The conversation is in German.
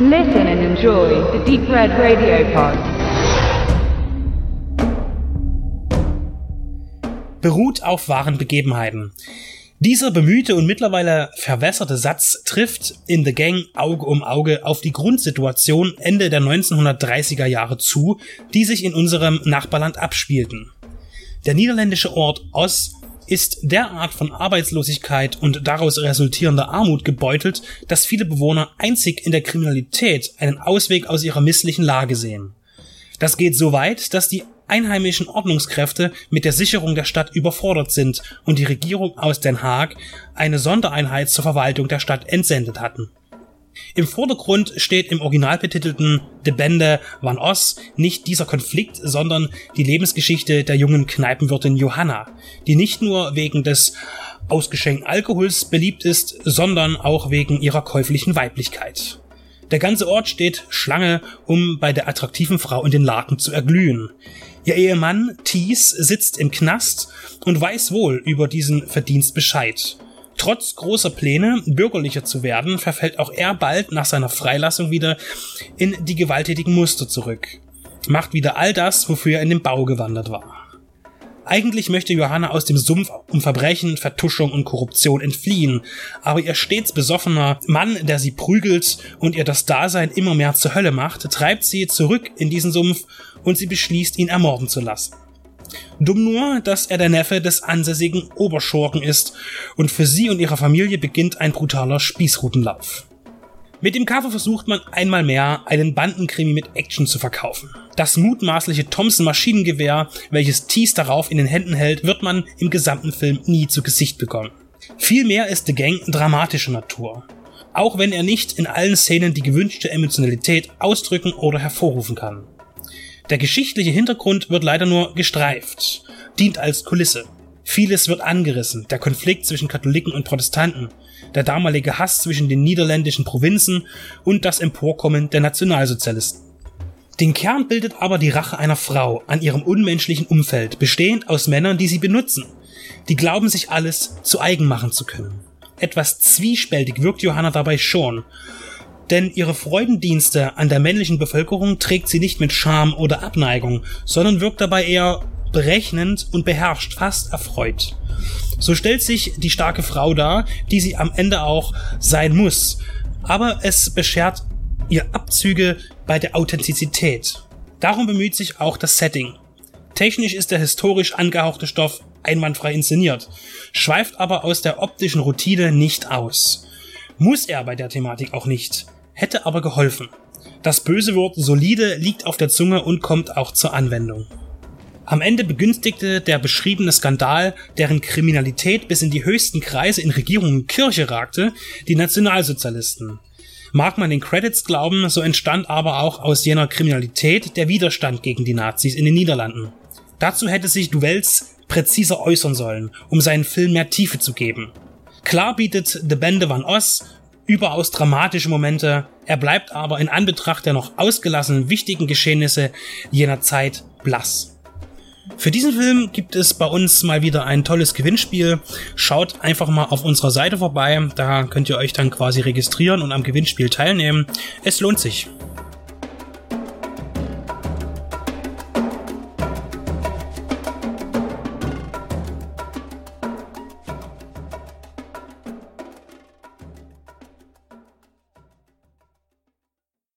Listen and enjoy the Deep Red Radio Pod. Beruht auf wahren Begebenheiten. Dieser bemühte und mittlerweile verwässerte Satz trifft in The Gang Auge um Auge auf die Grundsituation Ende der 1930er Jahre zu, die sich in unserem Nachbarland abspielten. Der niederländische Ort Oss ist derart von Arbeitslosigkeit und daraus resultierender Armut gebeutelt, dass viele Bewohner einzig in der Kriminalität einen Ausweg aus ihrer misslichen Lage sehen. Das geht so weit, dass die einheimischen Ordnungskräfte mit der Sicherung der Stadt überfordert sind und die Regierung aus Den Haag eine Sondereinheit zur Verwaltung der Stadt entsendet hatten. Im Vordergrund steht im original betitelten De Bende van Os nicht dieser Konflikt, sondern die Lebensgeschichte der jungen Kneipenwirtin Johanna, die nicht nur wegen des ausgeschenkten Alkohols beliebt ist, sondern auch wegen ihrer käuflichen Weiblichkeit. Der ganze Ort steht Schlange, um bei der attraktiven Frau in den Laken zu erglühen. Ihr Ehemann Thies sitzt im Knast und weiß wohl über diesen Verdienst Bescheid. Trotz großer Pläne, bürgerlicher zu werden, verfällt auch er bald nach seiner Freilassung wieder in die gewalttätigen Muster zurück. Macht wieder all das, wofür er in den Bau gewandert war. Eigentlich möchte Johanna aus dem Sumpf um Verbrechen, Vertuschung und Korruption entfliehen, aber ihr stets besoffener Mann, der sie prügelt und ihr das Dasein immer mehr zur Hölle macht, treibt sie zurück in diesen Sumpf und sie beschließt, ihn ermorden zu lassen. Dumm nur, dass er der Neffe des ansässigen Oberschurken ist und für sie und ihre Familie beginnt ein brutaler Spießrutenlauf. Mit dem Cover versucht man einmal mehr, einen Bandenkrimi mit Action zu verkaufen. Das mutmaßliche Thompson Maschinengewehr, welches Tease darauf in den Händen hält, wird man im gesamten Film nie zu Gesicht bekommen. Vielmehr ist The Gang dramatischer Natur. Auch wenn er nicht in allen Szenen die gewünschte Emotionalität ausdrücken oder hervorrufen kann. Der geschichtliche Hintergrund wird leider nur gestreift, dient als Kulisse. Vieles wird angerissen, der Konflikt zwischen Katholiken und Protestanten, der damalige Hass zwischen den niederländischen Provinzen und das Emporkommen der Nationalsozialisten. Den Kern bildet aber die Rache einer Frau an ihrem unmenschlichen Umfeld, bestehend aus Männern, die sie benutzen. Die glauben sich alles zu eigen machen zu können. Etwas zwiespältig wirkt Johanna dabei schon, denn ihre Freudendienste an der männlichen Bevölkerung trägt sie nicht mit Scham oder Abneigung, sondern wirkt dabei eher berechnend und beherrscht, fast erfreut. So stellt sich die starke Frau dar, die sie am Ende auch sein muss. Aber es beschert ihr Abzüge bei der Authentizität. Darum bemüht sich auch das Setting. Technisch ist der historisch angehauchte Stoff einwandfrei inszeniert, schweift aber aus der optischen Routine nicht aus. Muss er bei der Thematik auch nicht hätte aber geholfen. Das böse Wort solide liegt auf der Zunge und kommt auch zur Anwendung. Am Ende begünstigte der beschriebene Skandal, deren Kriminalität bis in die höchsten Kreise in Regierung und Kirche ragte, die Nationalsozialisten. Mag man den Credits glauben, so entstand aber auch aus jener Kriminalität der Widerstand gegen die Nazis in den Niederlanden. Dazu hätte sich Duvels präziser äußern sollen, um seinen Film mehr Tiefe zu geben. Klar bietet The Bende van Oss überaus dramatische Momente. Er bleibt aber in Anbetracht der noch ausgelassenen wichtigen Geschehnisse jener Zeit blass. Für diesen Film gibt es bei uns mal wieder ein tolles Gewinnspiel. Schaut einfach mal auf unserer Seite vorbei. Da könnt ihr euch dann quasi registrieren und am Gewinnspiel teilnehmen. Es lohnt sich.